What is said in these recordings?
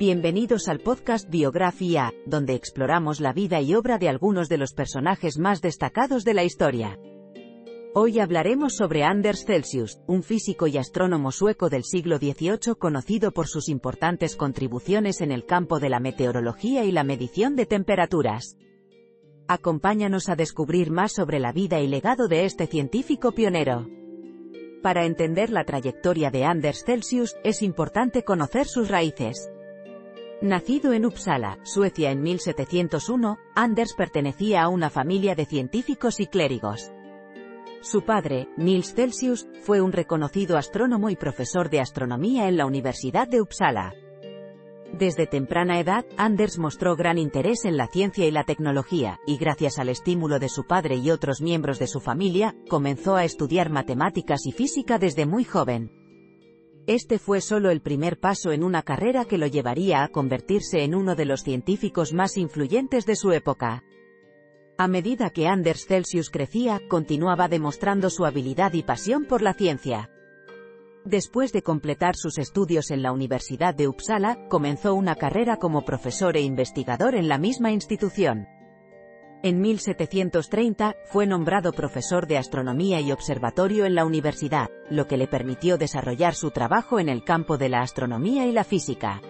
Bienvenidos al podcast Biografía, donde exploramos la vida y obra de algunos de los personajes más destacados de la historia. Hoy hablaremos sobre Anders Celsius, un físico y astrónomo sueco del siglo XVIII conocido por sus importantes contribuciones en el campo de la meteorología y la medición de temperaturas. Acompáñanos a descubrir más sobre la vida y legado de este científico pionero. Para entender la trayectoria de Anders Celsius, es importante conocer sus raíces. Nacido en Uppsala, Suecia en 1701, Anders pertenecía a una familia de científicos y clérigos. Su padre, Nils Celsius, fue un reconocido astrónomo y profesor de astronomía en la Universidad de Uppsala. Desde temprana edad, Anders mostró gran interés en la ciencia y la tecnología, y gracias al estímulo de su padre y otros miembros de su familia, comenzó a estudiar matemáticas y física desde muy joven. Este fue solo el primer paso en una carrera que lo llevaría a convertirse en uno de los científicos más influyentes de su época. A medida que Anders Celsius crecía, continuaba demostrando su habilidad y pasión por la ciencia. Después de completar sus estudios en la Universidad de Uppsala, comenzó una carrera como profesor e investigador en la misma institución. En 1730, fue nombrado profesor de astronomía y observatorio en la universidad, lo que le permitió desarrollar su trabajo en el campo de la astronomía y la física.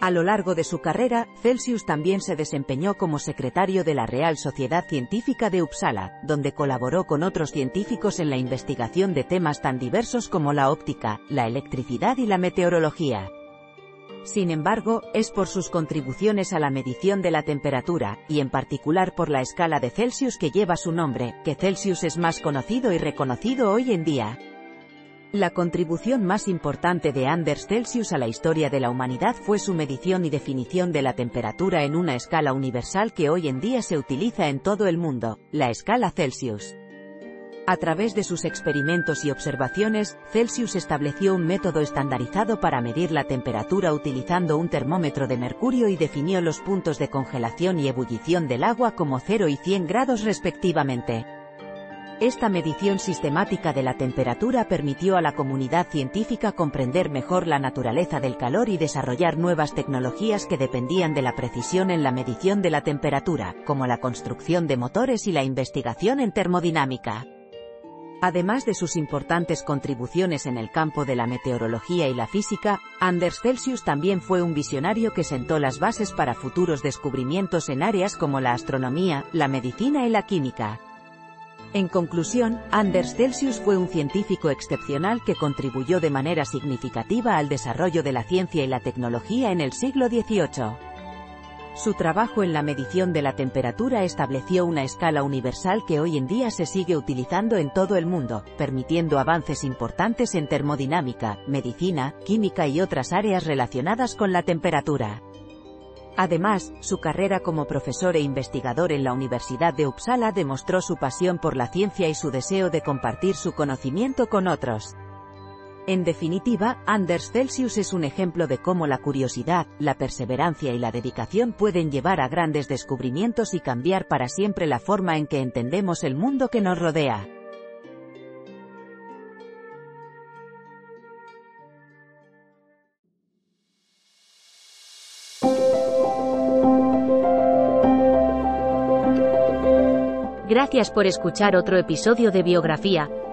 A lo largo de su carrera, Celsius también se desempeñó como secretario de la Real Sociedad Científica de Uppsala, donde colaboró con otros científicos en la investigación de temas tan diversos como la óptica, la electricidad y la meteorología. Sin embargo, es por sus contribuciones a la medición de la temperatura, y en particular por la escala de Celsius que lleva su nombre, que Celsius es más conocido y reconocido hoy en día. La contribución más importante de Anders Celsius a la historia de la humanidad fue su medición y definición de la temperatura en una escala universal que hoy en día se utiliza en todo el mundo, la escala Celsius. A través de sus experimentos y observaciones, Celsius estableció un método estandarizado para medir la temperatura utilizando un termómetro de mercurio y definió los puntos de congelación y ebullición del agua como 0 y 100 grados respectivamente. Esta medición sistemática de la temperatura permitió a la comunidad científica comprender mejor la naturaleza del calor y desarrollar nuevas tecnologías que dependían de la precisión en la medición de la temperatura, como la construcción de motores y la investigación en termodinámica. Además de sus importantes contribuciones en el campo de la meteorología y la física, Anders Celsius también fue un visionario que sentó las bases para futuros descubrimientos en áreas como la astronomía, la medicina y la química. En conclusión, Anders Celsius fue un científico excepcional que contribuyó de manera significativa al desarrollo de la ciencia y la tecnología en el siglo XVIII. Su trabajo en la medición de la temperatura estableció una escala universal que hoy en día se sigue utilizando en todo el mundo, permitiendo avances importantes en termodinámica, medicina, química y otras áreas relacionadas con la temperatura. Además, su carrera como profesor e investigador en la Universidad de Uppsala demostró su pasión por la ciencia y su deseo de compartir su conocimiento con otros. En definitiva, Anders Celsius es un ejemplo de cómo la curiosidad, la perseverancia y la dedicación pueden llevar a grandes descubrimientos y cambiar para siempre la forma en que entendemos el mundo que nos rodea. Gracias por escuchar otro episodio de Biografía,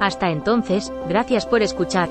Hasta entonces, gracias por escuchar.